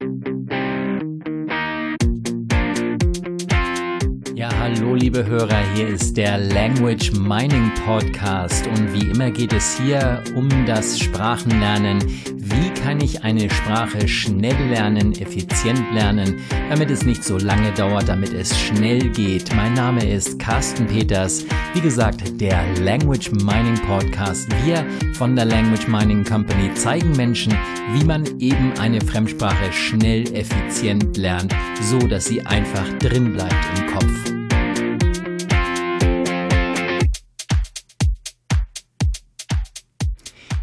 Ja, hallo liebe Hörer, hier ist der Language Mining Podcast und wie immer geht es hier um das Sprachenlernen. Wie kann ich eine Sprache schnell lernen, effizient lernen, damit es nicht so lange dauert, damit es schnell geht. Mein Name ist Carsten Peters, wie gesagt, der Language Mining Podcast. Wir von der Language Mining Company zeigen Menschen, wie man eben eine Fremdsprache schnell, effizient lernt, so dass sie einfach drin bleibt im Kopf.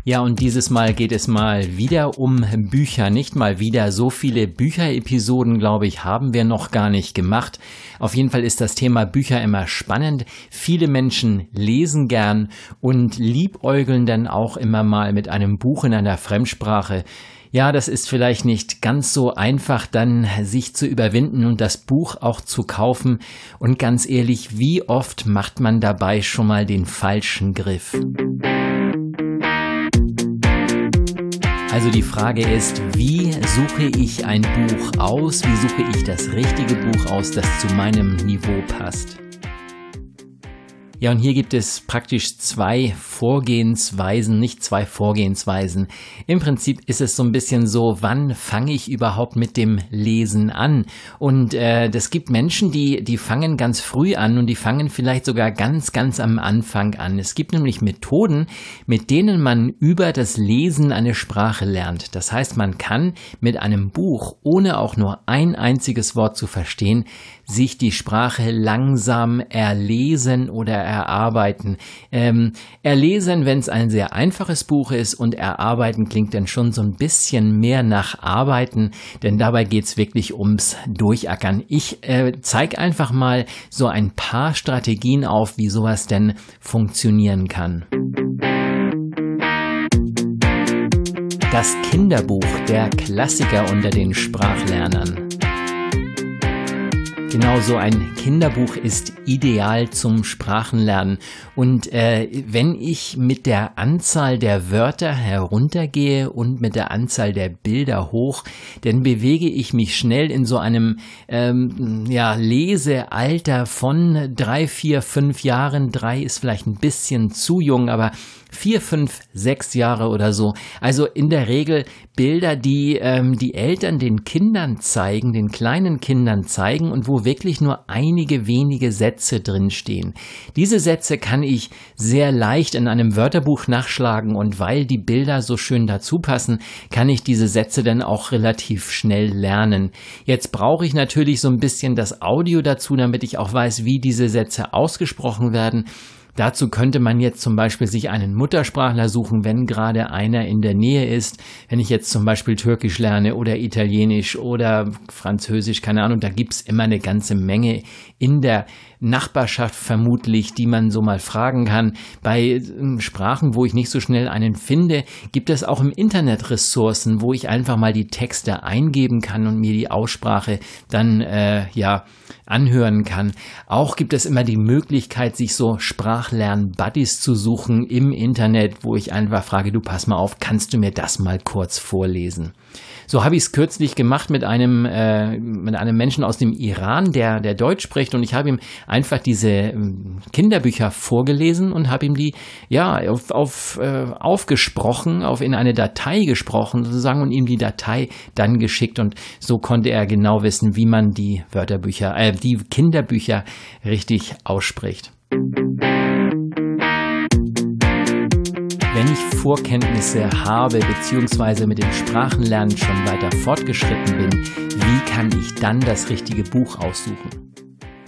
Ja, und dieses Mal geht es mal wieder um Bücher. Nicht mal wieder so viele Bücherepisoden, glaube ich, haben wir noch gar nicht gemacht. Auf jeden Fall ist das Thema Bücher immer spannend. Viele Menschen lesen gern und liebäugeln dann auch immer mal mit einem Buch in einer Fremdsprache. Ja, das ist vielleicht nicht ganz so einfach, dann sich zu überwinden und das Buch auch zu kaufen. Und ganz ehrlich, wie oft macht man dabei schon mal den falschen Griff? Also die Frage ist, wie suche ich ein Buch aus? Wie suche ich das richtige Buch aus, das zu meinem Niveau passt? Ja, und hier gibt es praktisch zwei Vorgehensweisen, nicht zwei Vorgehensweisen. Im Prinzip ist es so ein bisschen so, wann fange ich überhaupt mit dem Lesen an? Und äh, das gibt Menschen, die, die fangen ganz früh an und die fangen vielleicht sogar ganz, ganz am Anfang an. Es gibt nämlich Methoden, mit denen man über das Lesen eine Sprache lernt. Das heißt, man kann mit einem Buch, ohne auch nur ein einziges Wort zu verstehen, sich die Sprache langsam erlesen oder erarbeiten. Ähm, erlesen, wenn es ein sehr einfaches Buch ist und erarbeiten klingt dann schon so ein bisschen mehr nach Arbeiten, denn dabei geht's wirklich ums Durchackern. Ich äh, zeige einfach mal so ein paar Strategien auf, wie sowas denn funktionieren kann. Das Kinderbuch, der Klassiker unter den Sprachlernern. Genau so ein Kinderbuch ist ideal zum Sprachenlernen. Und äh, wenn ich mit der Anzahl der Wörter heruntergehe und mit der Anzahl der Bilder hoch, dann bewege ich mich schnell in so einem ähm, ja, Lesealter von drei, vier, fünf Jahren. Drei ist vielleicht ein bisschen zu jung, aber vier, fünf, sechs Jahre oder so. Also in der Regel Bilder, die ähm, die Eltern den Kindern zeigen, den kleinen Kindern zeigen und wo wirklich nur einige wenige Sätze drinstehen. Diese Sätze kann ich sehr leicht in einem Wörterbuch nachschlagen und weil die Bilder so schön dazu passen, kann ich diese Sätze dann auch relativ schnell lernen. Jetzt brauche ich natürlich so ein bisschen das Audio dazu, damit ich auch weiß, wie diese Sätze ausgesprochen werden. Dazu könnte man jetzt zum Beispiel sich einen Muttersprachler suchen, wenn gerade einer in der Nähe ist. Wenn ich jetzt zum Beispiel Türkisch lerne oder Italienisch oder Französisch, keine Ahnung, da gibt's immer eine ganze Menge in der Nachbarschaft vermutlich, die man so mal fragen kann. Bei ähm, Sprachen, wo ich nicht so schnell einen finde, gibt es auch im Internet Ressourcen, wo ich einfach mal die Texte eingeben kann und mir die Aussprache dann äh, ja anhören kann. Auch gibt es immer die Möglichkeit, sich so Sprachlern-Buddies zu suchen im Internet, wo ich einfach frage, du pass mal auf, kannst du mir das mal kurz vorlesen? So habe ich es kürzlich gemacht mit einem, äh, mit einem Menschen aus dem Iran, der, der Deutsch spricht und ich habe ihm einfach diese ähm, Kinderbücher vorgelesen und habe ihm die ja auf, auf äh, aufgesprochen, auf in eine Datei gesprochen sozusagen und ihm die Datei dann geschickt und so konnte er genau wissen, wie man die Wörterbücher, äh, die Kinderbücher richtig ausspricht. Wenn Vorkenntnisse habe bzw. mit dem Sprachenlernen schon weiter fortgeschritten bin, wie kann ich dann das richtige Buch aussuchen?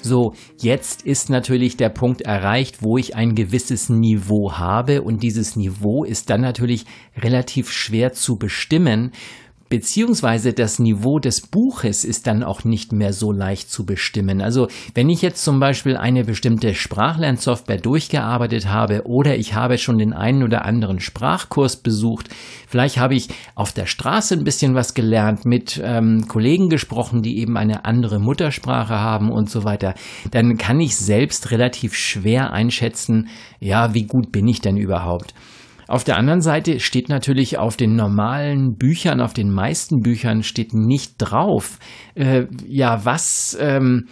So, jetzt ist natürlich der Punkt erreicht, wo ich ein gewisses Niveau habe und dieses Niveau ist dann natürlich relativ schwer zu bestimmen, beziehungsweise das Niveau des Buches ist dann auch nicht mehr so leicht zu bestimmen. Also wenn ich jetzt zum Beispiel eine bestimmte Sprachlernsoftware durchgearbeitet habe oder ich habe schon den einen oder anderen Sprachkurs besucht, vielleicht habe ich auf der Straße ein bisschen was gelernt, mit ähm, Kollegen gesprochen, die eben eine andere Muttersprache haben und so weiter, dann kann ich selbst relativ schwer einschätzen, ja, wie gut bin ich denn überhaupt. Auf der anderen Seite steht natürlich auf den normalen Büchern, auf den meisten Büchern steht nicht drauf, äh, ja, was, ähm,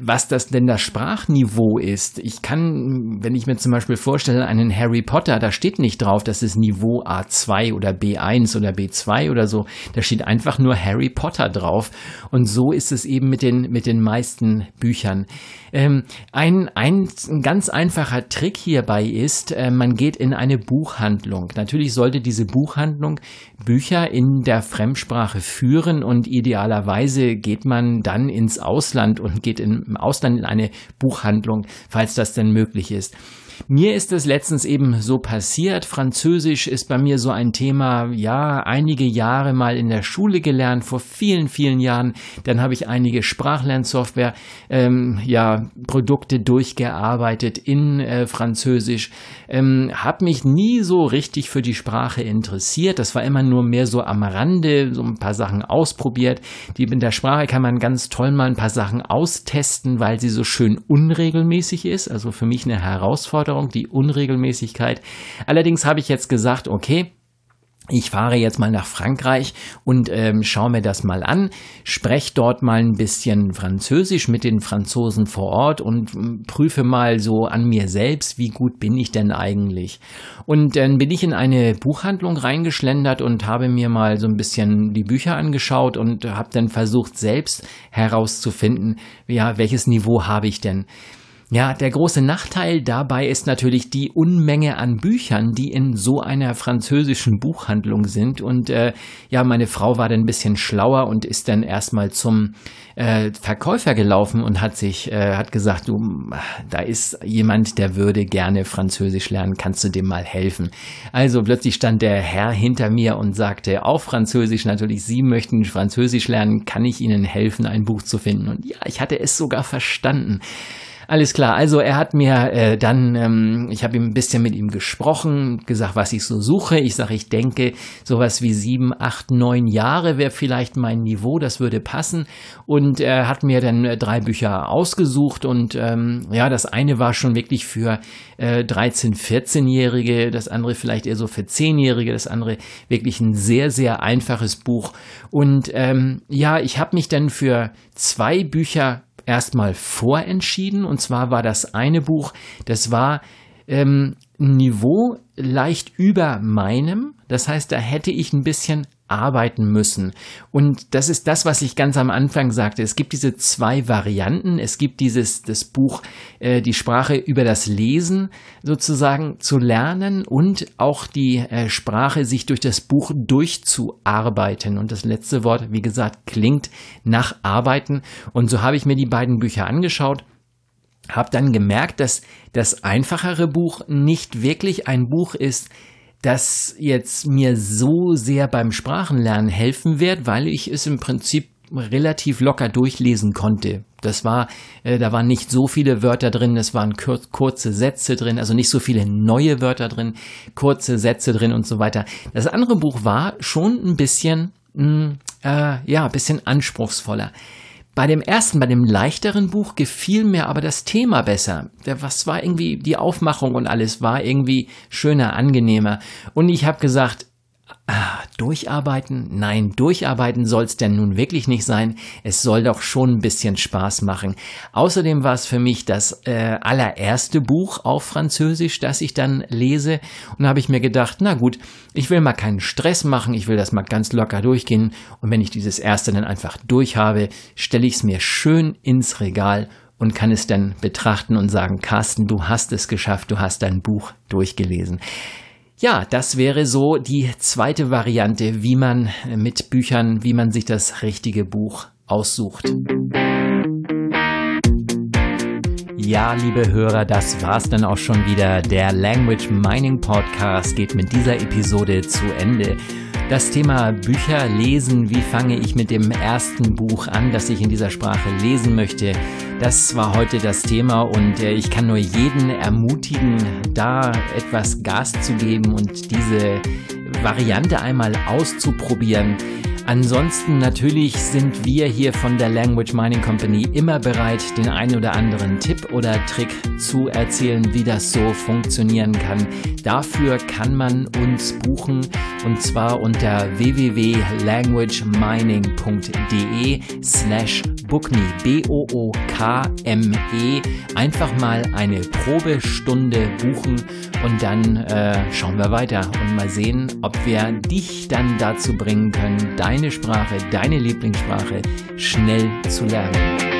was das denn das Sprachniveau ist. Ich kann, wenn ich mir zum Beispiel vorstelle, einen Harry Potter, da steht nicht drauf, das ist Niveau A2 oder B1 oder B2 oder so. Da steht einfach nur Harry Potter drauf. Und so ist es eben mit den, mit den meisten Büchern. Ähm, ein, ein, ein ganz einfacher Trick hierbei ist, äh, man geht in eine Buchhandlung. Natürlich sollte diese Buchhandlung Bücher in der Fremdsprache führen und idealerweise geht man dann ins Ausland und geht im Ausland in eine Buchhandlung, falls das denn möglich ist. Mir ist es letztens eben so passiert. Französisch ist bei mir so ein Thema, ja, einige Jahre mal in der Schule gelernt, vor vielen, vielen Jahren. Dann habe ich einige Sprachlernsoftware, ähm, ja, Produkte durchgearbeitet in äh, Französisch. Ähm, habe mich nie so richtig für die Sprache interessiert. Das war immer nur mehr so am Rande, so ein paar Sachen ausprobiert. Die in der Sprache kann man ganz toll mal ein paar Sachen austesten, weil sie so schön unregelmäßig ist. Also für mich eine Herausforderung. Herausforderung, die Unregelmäßigkeit. Allerdings habe ich jetzt gesagt, okay, ich fahre jetzt mal nach Frankreich und ähm, schaue mir das mal an, spreche dort mal ein bisschen Französisch mit den Franzosen vor Ort und ähm, prüfe mal so an mir selbst, wie gut bin ich denn eigentlich. Und dann bin ich in eine Buchhandlung reingeschlendert und habe mir mal so ein bisschen die Bücher angeschaut und habe dann versucht selbst herauszufinden, ja, welches Niveau habe ich denn. Ja, der große Nachteil dabei ist natürlich die Unmenge an Büchern, die in so einer französischen Buchhandlung sind. Und äh, ja, meine Frau war dann ein bisschen schlauer und ist dann erstmal zum äh, Verkäufer gelaufen und hat sich, äh, hat gesagt, du, da ist jemand, der würde gerne Französisch lernen, kannst du dem mal helfen? Also plötzlich stand der Herr hinter mir und sagte auf Französisch natürlich, Sie möchten Französisch lernen, kann ich Ihnen helfen, ein Buch zu finden? Und ja, ich hatte es sogar verstanden. Alles klar, also er hat mir äh, dann, ähm, ich habe ihm ein bisschen mit ihm gesprochen, gesagt, was ich so suche. Ich sage, ich denke, sowas wie sieben, acht, neun Jahre wäre vielleicht mein Niveau, das würde passen. Und er hat mir dann äh, drei Bücher ausgesucht und ähm, ja, das eine war schon wirklich für äh, 13-, 14-Jährige, das andere vielleicht eher so für 10-Jährige, das andere wirklich ein sehr, sehr einfaches Buch. Und ähm, ja, ich habe mich dann für zwei Bücher erstmal vorentschieden. Und zwar war das eine Buch, das war ähm, Niveau leicht über meinem. Das heißt, da hätte ich ein bisschen arbeiten müssen. Und das ist das, was ich ganz am Anfang sagte. Es gibt diese zwei Varianten. Es gibt dieses das Buch, äh, die Sprache über das Lesen sozusagen zu lernen und auch die äh, Sprache sich durch das Buch durchzuarbeiten. Und das letzte Wort, wie gesagt, klingt nach Arbeiten. Und so habe ich mir die beiden Bücher angeschaut habe dann gemerkt, dass das einfachere Buch nicht wirklich ein Buch ist, das jetzt mir so sehr beim Sprachenlernen helfen wird, weil ich es im Prinzip relativ locker durchlesen konnte. Das war, äh, da waren nicht so viele Wörter drin, es waren kur kurze Sätze drin, also nicht so viele neue Wörter drin, kurze Sätze drin und so weiter. Das andere Buch war schon ein bisschen, mh, mm, äh, ja, ein bisschen anspruchsvoller. Bei dem ersten, bei dem leichteren Buch gefiel mir aber das Thema besser. Was war irgendwie die Aufmachung und alles war irgendwie schöner, angenehmer. Und ich habe gesagt, Ah, durcharbeiten? Nein, durcharbeiten soll's denn nun wirklich nicht sein. Es soll doch schon ein bisschen Spaß machen. Außerdem war es für mich das äh, allererste Buch auf Französisch, das ich dann lese. Und da habe ich mir gedacht, na gut, ich will mal keinen Stress machen, ich will das mal ganz locker durchgehen. Und wenn ich dieses erste dann einfach durch habe, stelle ich es mir schön ins Regal und kann es dann betrachten und sagen, Carsten, du hast es geschafft, du hast dein Buch durchgelesen. Ja, das wäre so die zweite Variante, wie man mit Büchern, wie man sich das richtige Buch aussucht. Ja, liebe Hörer, das war's dann auch schon wieder. Der Language Mining Podcast geht mit dieser Episode zu Ende. Das Thema Bücher lesen, wie fange ich mit dem ersten Buch an, das ich in dieser Sprache lesen möchte, das war heute das Thema und äh, ich kann nur jeden ermutigen, da etwas Gas zu geben und diese Variante einmal auszuprobieren. Ansonsten natürlich sind wir hier von der Language Mining Company immer bereit, den einen oder anderen Tipp oder Trick zu erzählen, wie das so funktionieren kann. Dafür kann man uns buchen und zwar unter www.languagemining.de slash bookme, B-O-O-K-M-E. Einfach mal eine Probestunde buchen und dann äh, schauen wir weiter und mal sehen, ob wir dich dann dazu bringen können, deine Sprache, deine Lieblingssprache schnell zu lernen.